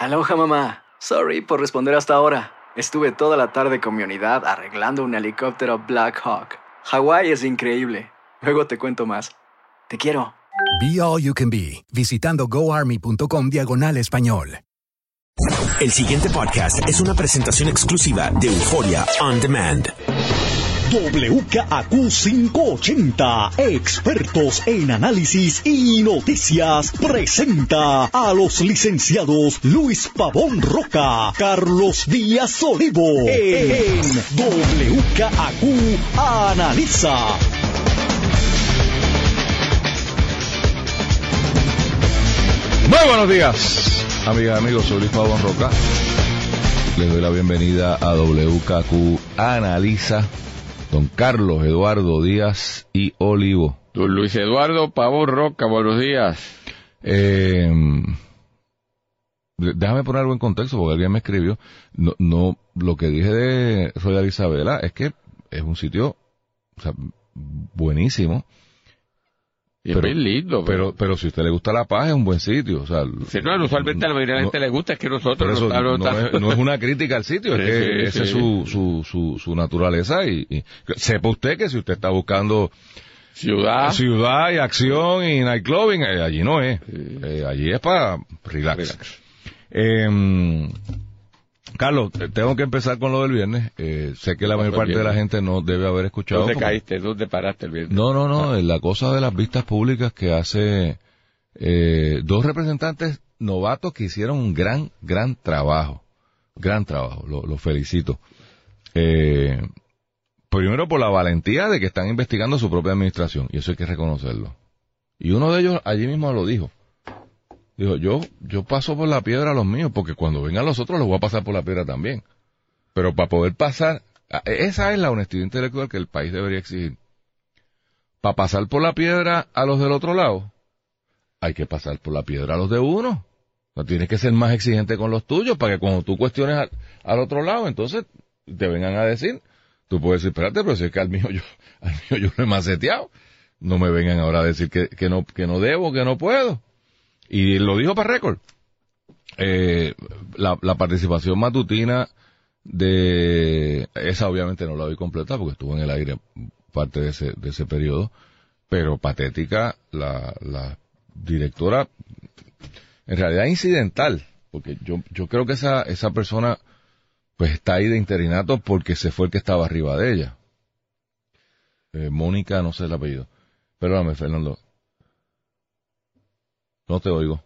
Aloha mamá. Sorry por responder hasta ahora. Estuve toda la tarde con mi unidad arreglando un helicóptero Black Hawk. Hawái es increíble. Luego te cuento más. Te quiero. Be All You Can Be, visitando goarmy.com diagonal español. El siguiente podcast es una presentación exclusiva de Euforia On Demand. WKAQ 580, expertos en análisis y noticias, presenta a los licenciados Luis Pavón Roca, Carlos Díaz Olivo, en WKAQ Analiza. Muy buenos días, amigas y amigos, soy Luis Pavón Roca. Les doy la bienvenida a WKQ Analiza don Carlos Eduardo Díaz y Olivo. Don Luis Eduardo Pavón Roca, buenos días. Eh, déjame poner algo en contexto porque alguien me escribió. No, no, lo que dije de Royal Isabela es que es un sitio o sea, buenísimo. Y es bien lindo. Pero, pero si a usted le gusta la paz, es un buen sitio. O sea, si no, usualmente a la mayoría de la gente le gusta, es que nosotros eso, no, no, es, no, es, una crítica al sitio, es que Sí, esa es sí. su, su, su, su naturaleza. Y, y sepa usted que si usted está buscando Ciudad. ciudad y acción y nightclubbing, eh, allí no es. Eh, allí es para relax. Relax. Eh, Carlos, eh, tengo que empezar con lo del viernes. Eh, sé que la mayor parte de la gente no debe haber escuchado. ¿Dónde caíste? ¿Dónde paraste el viernes? No, no, no, eh, la cosa de las vistas públicas que hace eh, dos representantes novatos que hicieron un gran, gran trabajo. Gran trabajo, lo, lo felicito. Eh, primero por la valentía de que están investigando su propia administración, y eso hay que reconocerlo. Y uno de ellos allí mismo lo dijo. Dijo, yo, yo paso por la piedra a los míos, porque cuando vengan los otros los voy a pasar por la piedra también. Pero para poder pasar, a- esa es la honestidad intelectual que el país debería exigir. Para pasar por la piedra a los del otro lado, hay que pasar por la piedra a los de uno. No tienes que ser más exigente con los tuyos para que cuando tú cuestiones al, al otro lado, entonces te vengan a decir, tú puedes decir, espérate, pero si es que al mío yo, al mío yo lo he maceteado. No me vengan ahora a decir que, que no, que no debo, que no puedo. Y lo dijo para récord. Eh, la, la participación matutina de esa obviamente no la doy completa porque estuvo en el aire parte de ese, de ese periodo, pero patética la, la directora, en realidad incidental, porque yo, yo creo que esa, esa persona pues está ahí de interinato porque se fue el que estaba arriba de ella. Eh, Mónica, no sé el apellido. Perdóname, Fernando. No te oigo.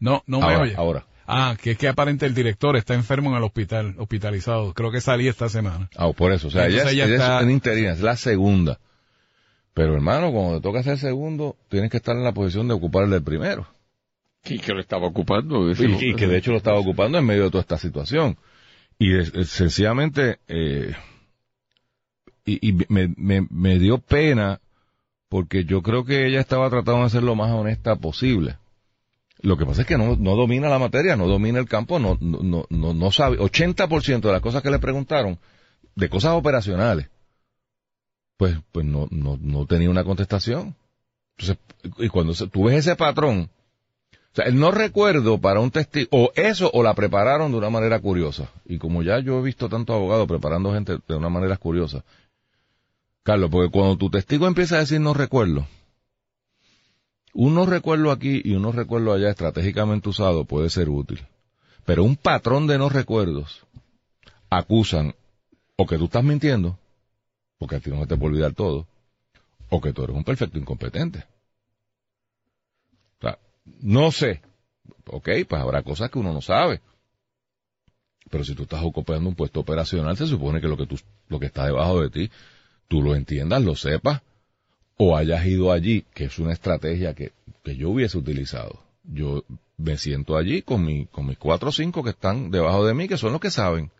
No, no me ahora, oye. ahora. Ah, que es que aparente el director está enfermo en el hospital, hospitalizado. Creo que salí esta semana. Ah, por eso. O sea, ella, está- es en interina, es la segunda. Pero hermano, cuando te toca ser segundo, tienes que estar en la posición de ocupar el del primero. ¿Y que lo estaba ocupando? Y, y que de hecho lo estaba ocupando en medio de toda esta situación. Y es- es sencillamente, eh, y, y me, me, me dio pena porque yo creo que ella estaba tratando de ser lo más honesta posible. Lo que pasa es que no, no domina la materia, no domina el campo, no, no, no, no, sabe. 80% de las cosas que le preguntaron, de cosas operacionales, pues, pues no, no, no tenía una contestación. Entonces, y cuando se- tú ves ese patrón, o sea, el no recuerdo para un testigo, o eso, o la prepararon de una manera curiosa. Y como ya yo he visto tantos abogados preparando gente de una manera curiosa, Carlos, porque cuando tu testigo empieza a decir no recuerdo, un no recuerdo aquí y un no recuerdo allá estratégicamente usado puede ser útil. Pero un patrón de no recuerdos acusan o que tú estás mintiendo, porque a ti no te puede olvidar todo, o que tú eres un perfecto incompetente. O sea, no sé. Ok, pues habrá cosas que uno no sabe. Pero si tú estás ocupando un puesto operacional, se supone que lo que tú, lo que está debajo de ti, tú lo entiendas, lo sepas, o hayas ido allí, que es una estrategia que, que yo hubiese utilizado. Yo me siento allí con, mi, con mis cuatro o cinco que están debajo de mí, que son los que saben.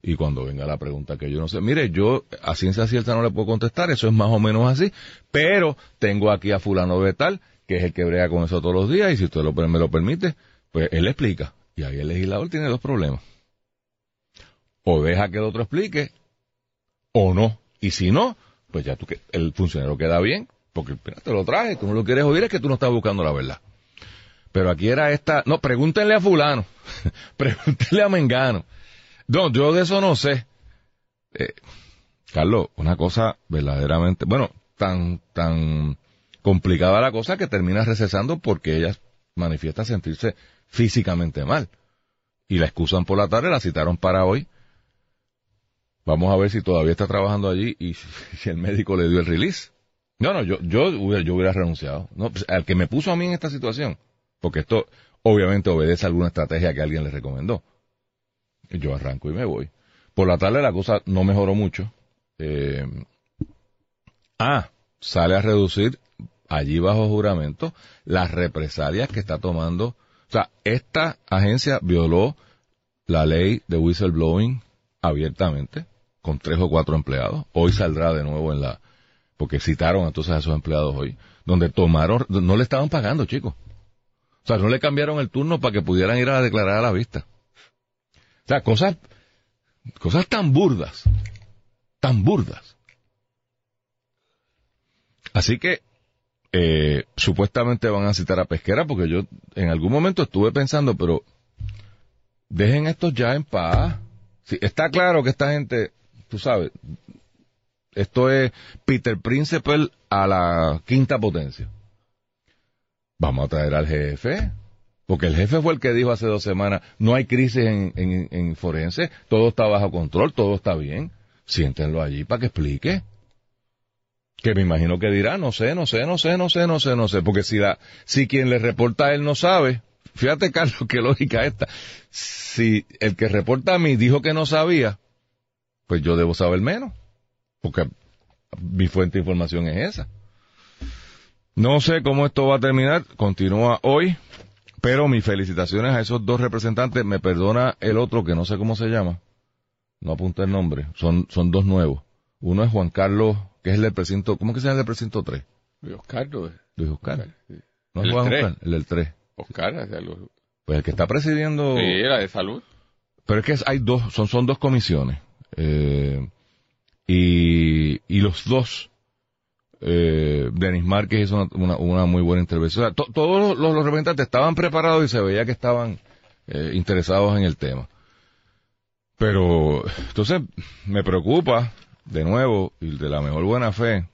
Y cuando venga la pregunta que yo no sé, mire, yo a ciencia cierta no le puedo contestar, eso es más o menos así, pero tengo aquí a fulano de tal, que es el que brega con eso todos los días, y si usted me lo permite, pues él explica. Y ahí el legislador tiene dos problemas. O deja que el otro explique, o no. Y si no, pues ya tú el funcionario queda bien, porque te lo traje, tú no lo quieres oír, es que tú no estás buscando la verdad. Pero aquí era esta, no, pregúntenle a fulano, pregúntenle a Mengano. No, yo de eso no sé. Eh, Carlos, una cosa verdaderamente, bueno, tan, tan complicada la cosa que termina recesando porque ella manifiesta sentirse físicamente mal. Y la excusan por la tarde, la citaron para hoy. Vamos a ver si todavía está trabajando allí y si el médico le dio el release. No, no, yo, yo, yo hubiera renunciado. No, pues, al que me puso a mí en esta situación, porque esto obviamente obedece a alguna estrategia que alguien le recomendó. Yo arranco y me voy. Por la tarde la cosa no mejoró mucho. Eh, ah, sale a reducir allí bajo juramento las represalias que está tomando. O sea, esta agencia violó la ley de whistleblowing abiertamente con tres o cuatro empleados. Hoy saldrá de nuevo en la, porque citaron entonces a esos empleados hoy, donde tomaron, no le estaban pagando, chicos. O sea, no le cambiaron el turno para que pudieran ir a declarar a la vista. O sea, cosas, cosas tan burdas, tan burdas. Así que, eh, supuestamente van a citar a Pesquera porque yo en algún momento estuve pensando, pero dejen esto ya en paz. está claro que esta gente, tú sabes, esto es Peter Principal a la quinta potencia. Vamos a traer al jefe. Porque el jefe fue el que dijo hace dos semanas, no hay crisis en, en, forense, todo está bajo control, todo está bien. Siéntenlo allí para que explique. Que me imagino que dirá, no sé, no sé, no sé, no sé, no sé, no sé. Porque si la, si quien le reporta a él no sabe, fíjate Carlos, qué lógica esta. Si el que reporta a mí dijo que no sabía, pues yo debo saber menos. Porque mi fuente de información es esa. No sé cómo esto va a terminar. Continúa hoy. Pero mis felicitaciones a esos dos representantes. Me perdona el otro que no sé cómo se llama. No apunta el nombre. Son, son dos nuevos. Uno es Juan Carlos, que es el del precinto, ¿cómo que se llama el del precinto 3? Luis Oscar. Luis Oscar. No es Juan Oscar, el del 3. Oscar, Pues el que está presidiendo. Sí, era de salud. Pero es que hay dos, son, son dos comisiones. Eh, y, y los dos eh, Denis Márquez hizo una, muy buena intervención. todos los, representantes estaban preparados y se veía que estaban eh, interesados en el tema. Pero, entonces, me preocupa, de nuevo, y de la mejor buena fe,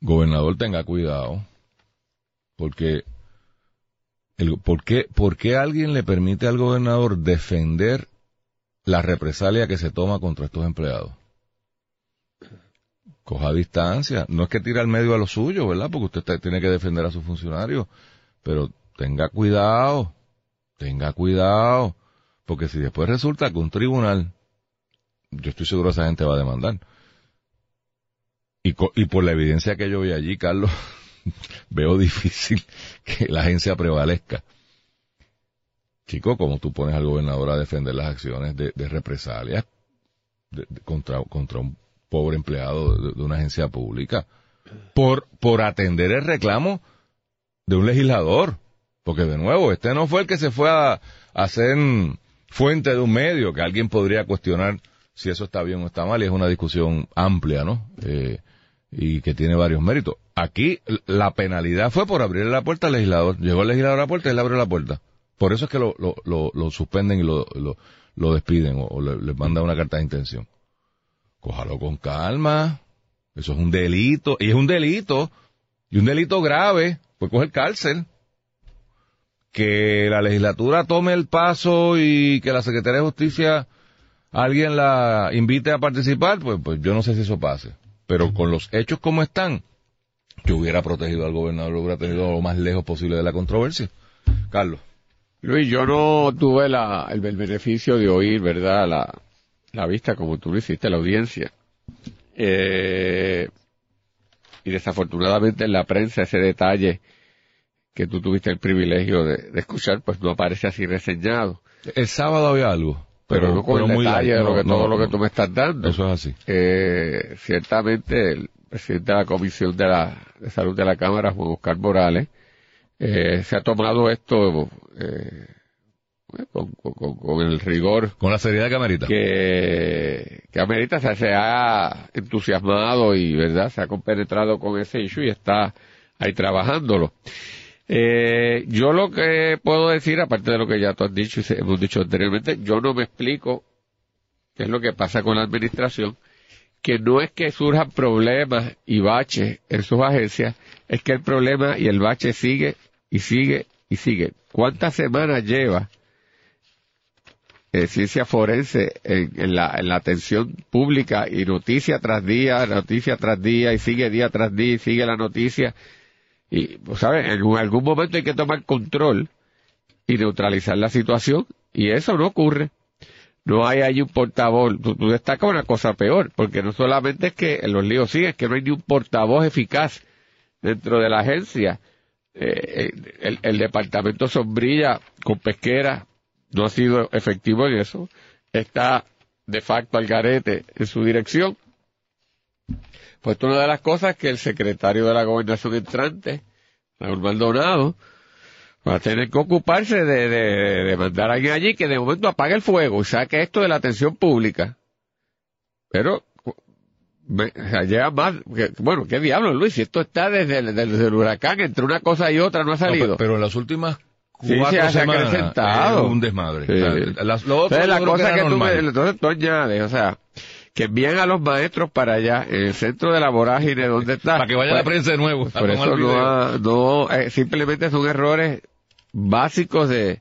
gobernador tenga cuidado, porque, el, ¿por, qué, ¿por qué alguien le permite al gobernador defender la represalia que se toma contra estos empleados? coja distancia. No es que tire al medio a lo suyo, ¿verdad? Porque usted tiene que defender a sus funcionarios. Pero tenga cuidado, tenga cuidado. Porque si después resulta que un tribunal, yo estoy seguro que esa gente va a demandar. Y, y por la evidencia que yo vi allí, Carlos, veo difícil que la agencia prevalezca. Chico, como tú pones al gobernador a defender las acciones de, represalia contra, contra un pobre empleado de, una agencia pública por, por atender el reclamo de un legislador. Porque de nuevo, este no fue el que se fue a, hacer fuente de un medio, que alguien podría cuestionar si eso está bien o está mal, y es una discusión amplia, ¿no? Eh, y que tiene varios méritos. Aquí la penalidad fue por abrirle la puerta al legislador. Llegó el legislador a la puerta y le abrió la puerta. Por eso es que lo, lo, lo, suspenden y lo, lo, despiden o, le, les manda una carta de intención cójalo con calma. Eso es un delito. Y es un delito. Y un delito grave. Pues coger cárcel. Que la legislatura tome el paso y que la Secretaría de Justicia alguien la invite a participar, pues, pues yo no sé si eso pase. Pero con los hechos como están, yo hubiera protegido al gobernador, lo hubiera tenido lo más lejos posible de la controversia. Carlos. Luis, yo no tuve la, el beneficio de oír, ¿verdad?, la, la vista como tú lo hiciste, la audiencia. Eh, y desafortunadamente en la prensa ese detalle que tú tuviste el privilegio de, de escuchar, pues no aparece así reseñado. El sábado había algo. Pero, no con pero el muy detalle de lo que, no, todo no, lo que tú me estás dando. Eso es así. Eh, ciertamente el presidente de la Comisión de, la, de Salud de la Cámara, Juan Oscar Morales, eh, se ha tomado esto eh, con, con- con el rigor Con la seriedad que amerita. que, que amerita, o sea, se ha entusiasmado y, ¿verdad? Se ha compenetrado con ese issue y está ahí trabajándolo. Eh, yo lo que puedo decir, aparte de lo que ya tú has dicho y hemos dicho anteriormente, yo no me explico qué es lo que pasa con la administración, que no es que surjan problemas y baches en sus agencias, es que el problema y el bache sigue y sigue y sigue. ¿Cuántas semanas lleva eh, ciencia forense en, en la, en la atención pública y noticia tras día, noticia tras día y sigue día tras día y sigue la noticia? Y, pues, ¿sabes? En algún- momento hay que tomar control y neutralizar la situación y eso no ocurre. No hay ahí un portavoz. Tú, tú destacas una cosa peor, porque no solamente es que los líos siguen, es que no hay ni un portavoz eficaz dentro de la agencia. Eh, el, el departamento sombrilla con pesquera no ha sido efectivo en eso. Está de facto al garete en su dirección. Pues una de las cosas que el secretario de la gobernación entrante, Raúl Maldonado, va a tener que ocuparse de, de, de mandar a alguien allí que de momento apague el fuego y saque esto de la atención pública. Pero lleva más, que- bueno, qué diablo Luis, si esto está desde el, desde el huracán, entre una cosa y otra no ha salido. pe- pero en las últimas Sí, cuatro se ha- se semanas acrecentado. es un desmadre. Sí. O sea, las- lo otro Entonces, la cosa era que tú, me- entonces tú añades, o sea, que envían a los maestros para allá, en el centro de la vorágine donde está. Para que vaya la Pues, prensa de nuevo. Por eso no, ha- no eh, simplemente son errores básicos de,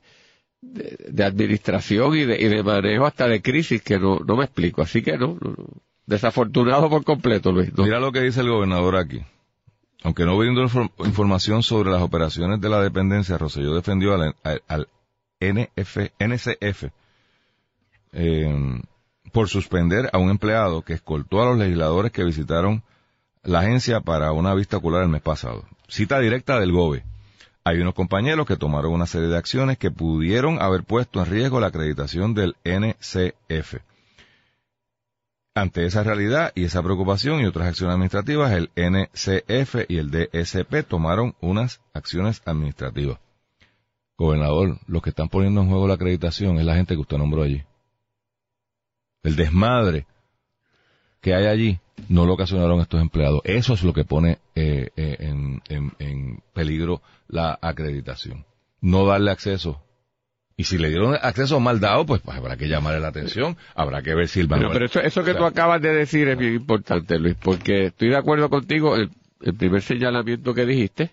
de, de administración y de, y de manejo hasta de crisis que no, no me explico. Así que no, no, no. Desafortunado por completo, Luis. Mira lo que dice el gobernador aquí. Aunque no brindó infor- información sobre las operaciones de la dependencia, Rosselló defendió al, al- NF, NCF eh, por suspender a un empleado que escoltó a los legisladores que visitaron la agencia para una vista ocular el mes pasado. Cita directa del GOBE. Hay unos compañeros que tomaron una serie de acciones que pudieron haber puesto en riesgo la acreditación del NCF. Ante esa realidad y esa preocupación y otras acciones administrativas, el NCF y el DSP tomaron unas acciones administrativas. Gobernador, los que están poniendo en juego la acreditación es la gente que usted nombró allí. El desmadre que hay allí no lo ocasionaron estos empleados. Eso es lo que pone eh, eh, en, en- en peligro la acreditación. No darle acceso. Y si le dieron acceso mal dado, pues, pues habrá que llamarle la atención, habrá que ver si el Pero, pero eso, eso que o sea, tú acabas de decir es bien importante, Luis, porque estoy de acuerdo contigo, el, el primer señalamiento que dijiste,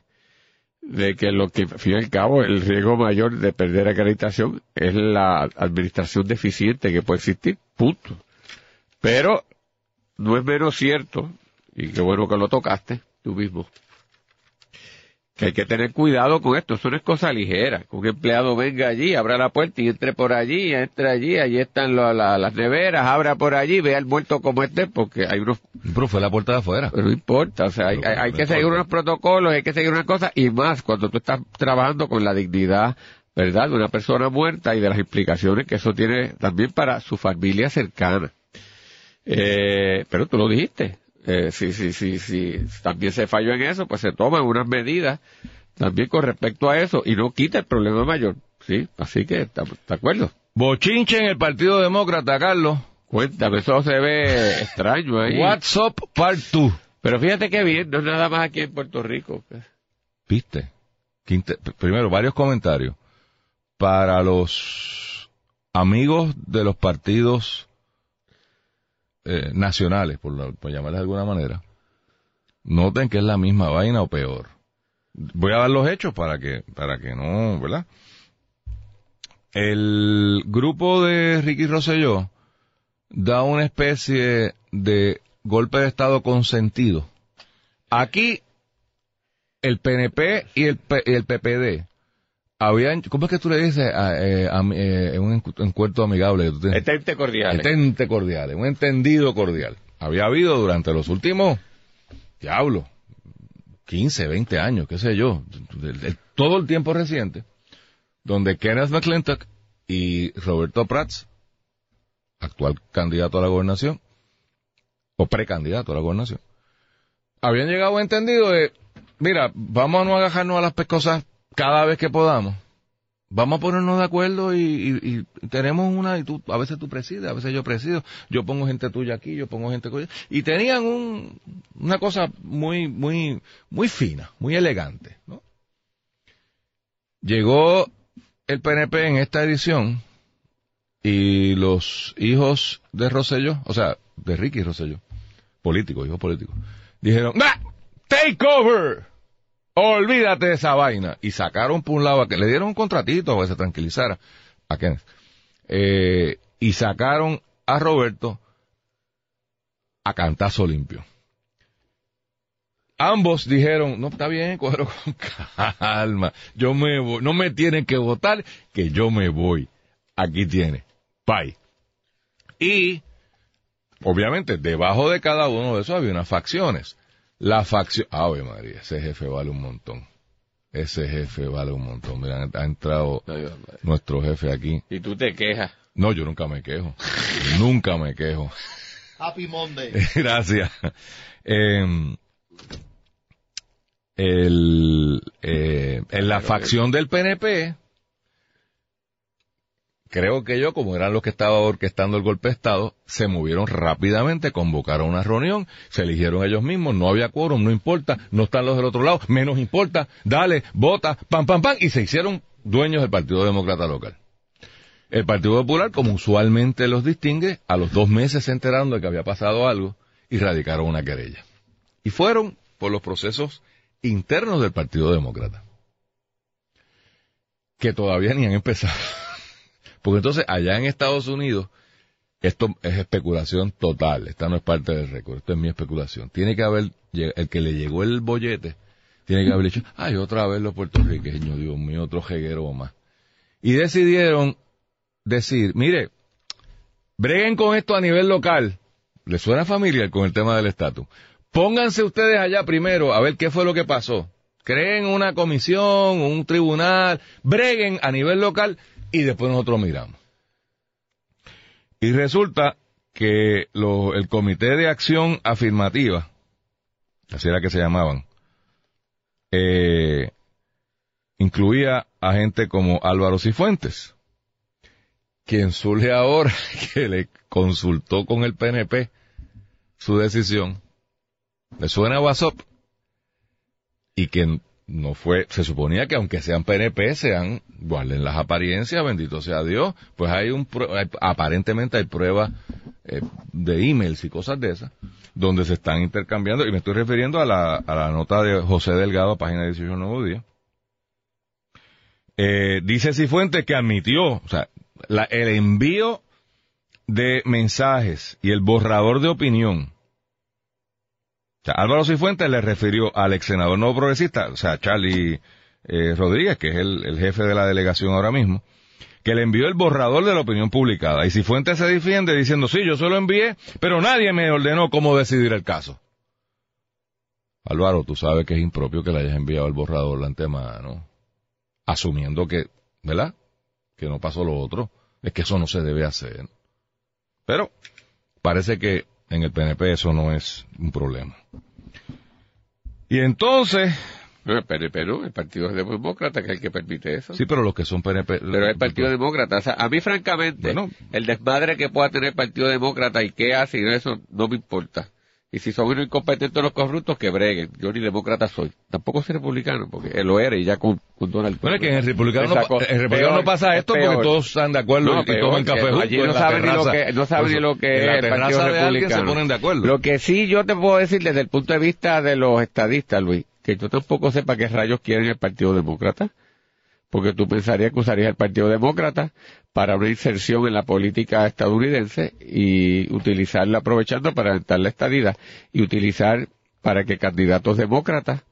de que lo que, al fin y al cabo, el riesgo mayor de perder acreditación es la administración deficiente que puede existir, punto. Pero no es menos cierto, y qué bueno que lo tocaste tú mismo, que hay que tener cuidado con esto, eso no es cosa ligera, que un empleado venga allí, abra la puerta y entre por allí, entre allí, allí están la- la- las neveras, abra por allí, vea el muerto como esté, porque hay unos, Pero fue la puerta de afuera. pero no importa, o sea, hay, hay- que seguir unos protocolos, hay que seguir unas cosas, y más cuando tú estás trabajando con la dignidad, ¿verdad?, de una persona muerta y de las implicaciones que eso tiene también para su familia cercana. Eh, pero tú lo dijiste. Eh, si, si, si, si también se falló en eso, pues se toman unas medidas también con respecto a eso y no quita el problema mayor. Sí, así que estamos de acuerdo. Bochinche en el Partido Demócrata, Carlos. Cuéntame, eso se ve extraño ahí. What's up, part 2. Pero fíjate que bien, no es nada más aquí en Puerto Rico. ¿Viste? Qué Primero, varios comentarios. Para los amigos de los partidos eh, nacionales, por, la- por llamarles de alguna manera, noten que es la misma vaina o peor. Voy a dar los hechos para que, para que no, ¿verdad? El grupo de Ricky Rosselló da una especie de golpe de estado consentido. Aquí el PNP y el, P- y el PPD habían, ¿cómo es que tú le dices a, eh, a- eh, un encu- encuentro amigable? que tú tienes? Cordial. Entente cordial, un entendido cordial. Había habido durante los últimos, diablo, 15, 20 años, qué sé yo, todo el tiempo reciente, donde Kenneth McClintock y Roberto Prats, actual candidato a la gobernación, o precandidato a la gobernación, habían llegado a entendido de, mira, vamos a no agajarnos a las pescosas cada vez que podamos, vamos a ponernos de acuerdo y, y- tenemos una, y a veces tú presides, a veces yo presido, yo pongo gente tuya aquí, yo pongo gente tuya, y tenían un, una cosa muy, muy, muy fina, muy elegante, ¿no? Llegó el PNP en esta edición y los hijos de Rosselló, o sea, de Ricky Rosselló, políticos, hijos políticos, dijeron, ¡Nah! ¡Take over! Olvídate de esa vaina. Y sacaron por un lado a que le dieron un contratito para que se tranquilizara a Kenneth. Y sacaron a Roberto a cantazo limpio. Ambos dijeron, no, está bien, cógelo con calma. Yo me voy, no me tienen que votar, que yo me voy. Aquí tiene. Bye. Y, obviamente, debajo de cada uno de esos había unas facciones. La facción, ave María, ese jefe vale un montón. Ese jefe vale un montón. Mira, ha entrado nuestro jefe aquí. Y tú te quejas. No, yo nunca me quejo. nunca me quejo. Happy Monday. Gracias. Eh, el, eh, en la facción del PNP, creo que yo, como eran los que estaban orquestando el golpe de Estado, se movieron rápidamente, convocaron una reunión, se eligieron ellos mismos, no había quórum, no importa, no están los del otro lado, menos importa, dale, vota, pam, pam, pam, y se hicieron dueños del Partido Demócrata Local. El Partido Popular, como usualmente los distingue, a los dos meses se enteraron de que había pasado algo y radicaron una querella. Y fueron por los procesos internos del Partido Demócrata, que todavía ni han empezado. Porque entonces allá en Estados Unidos, esto es especulación total, esta no es parte del récord, esto es mi especulación. Tiene que haber, el que le llegó el bollete, tiene que haber dicho, ay, otra vez los puertorriqueños, Dios mío, otro jeguero más. Y decidieron decir, mire, breguen con esto a nivel local. ¿Le suena familiar con el tema del estatus? Pónganse ustedes allá primero a ver qué fue lo que pasó. Creen una comisión, un tribunal, breguen a nivel local y después nosotros miramos. Y resulta que el Comité de Acción Afirmativa, así era que se llamaban, eh, incluía a gente como Álvaro Cifuentes, quien surge ahora que le consultó con el PNP su decisión, le suena a WhatsApp, y que no fue, se suponía que aunque sean PNP, sean, guarden las apariencias, bendito sea Dios, pues hay un, aparentemente hay pruebas eh, de emails y cosas de esas, donde se están intercambiando, y me estoy refiriendo a la, a la nota de José Delgado, página 18 Nuevo Día. Eh, dice Cifuentes que admitió, o sea, el envío de mensajes y el borrador de opinión. Álvaro Cifuentes le refirió al ex senador nuevo progresista, o sea, Charlie eh, Rodríguez, que es el, jefe de la delegación ahora mismo, que le envió el borrador de la opinión publicada. Y Cifuentes se defiende diciendo, sí, yo se lo envié, pero nadie me ordenó cómo decidir el caso. Álvaro, tú sabes que es impropio que le hayas enviado el borrador de antemano, asumiendo que, ¿verdad? Que no pasó lo otro. Es que eso no se debe hacer. Pero parece que en el PNP eso no es un problema. Y entonces, el PNP no, el Partido Demócrata que es el que permite eso. sí, pero los que son PNP... Pero el Partido Demócrata, o sea, a mí francamente, Bueno. el desmadre que pueda tener el Partido Demócrata y qué hace y eso no me importa. Y si son unos incompetentes los corruptos, que breguen. Yo ni demócrata soy. Tampoco soy republicano, porque él lo era y ya con, con Donald Trump. Bueno, es que en el republicano, no, el republicano no pasa esto porque todos están de acuerdo No, y peor, toman café juntos allí no saben ni lo que, no saben ni lo que en es el Partido de Republicano. se ponen de acuerdo. Lo que sí yo te puedo decir desde el punto de vista de los estadistas, Luis, que yo tampoco sepa qué rayos quieren el Partido Demócrata, porque tú pensarías que usarías el Partido Demócrata para una inserción en la política estadounidense y utilizarla aprovechando para aventar la y utilizar para que candidatos demócratas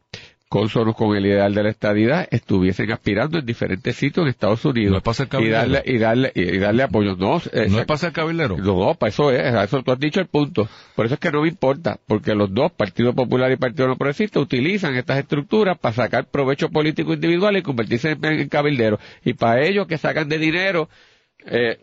cónsonos con el ideal de la estadidad estuviesen aspirando en diferentes sitios en Estados Unidos No es para ser y darle y darle y darle apoyo no eh, No es para ser cabildero. no, para eso es, a eso tú has dicho el punto. Por eso es que no me importa, porque los dos, Partido Popular y Partido No Progresista, utilizan estas estructuras para sacar provecho político individual y convertirse en, en cabilderos. Y para ellos que sacan de dinero, eh,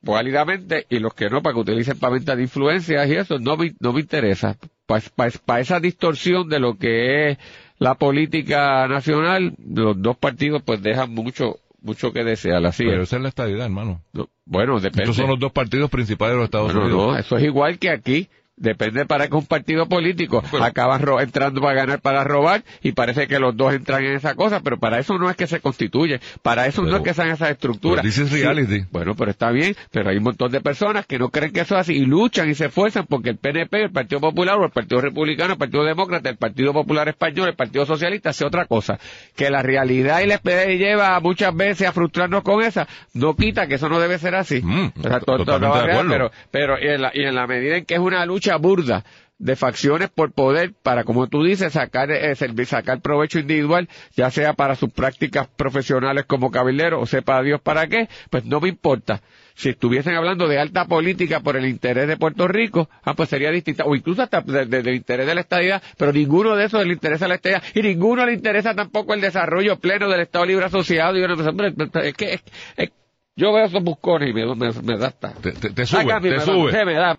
válidamente, y los que no, para que utilicen para venta de influencias y eso, no me, no me interesa. Para esa distorsión de lo que es la política nacional, los dos partidos pues dejan mucho mucho que desear, así Pero es. esa es la estadidad, hermano. No, bueno, depende. Estos son los dos partidos principales de los Estados Bueno, Unidos. no, eso es igual que aquí. Depende para que un partido político Pero- acaban ro- entrando para ganar, para robar, y parece que los dos entran en esa cosa, pero para eso no es que se constituye, para eso no es que sean esas estructuras. this is reality. Bueno, pero está bien, pero hay un montón de personas que no creen que eso es así y luchan y se esfuerzan porque el PNP, el Partido Popular o el Partido Republicano, el Partido Demócrata, el Partido Popular Español, el Partido Socialista hace otra cosa. Que la realidad y la SPD lleva muchas veces a frustrarnos con esa, no quita que eso no debe ser así. Mm, O sea, todo- todo pero pero y en, la, y en la medida en que es una lucha burda de facciones por poder para, como tú dices, sacar, eh, sacar provecho individual, ya sea para sus prácticas profesionales como cabildero o sepa Dios para qué, pues no me importa. Si estuviesen hablando de alta política por el interés de Puerto Rico, ah, pues sería distinta, o incluso hasta de- de- del interés de la estadidad, pero ninguno de esos le interesa la estadidad, y ninguno le interesa tampoco el desarrollo pleno del Estado Libre Asociado, y hombre, es que, es- es- yo veo esos buscones y me, me, me da hasta... Te, te- te sube, Sácame, te me- sube. se me da.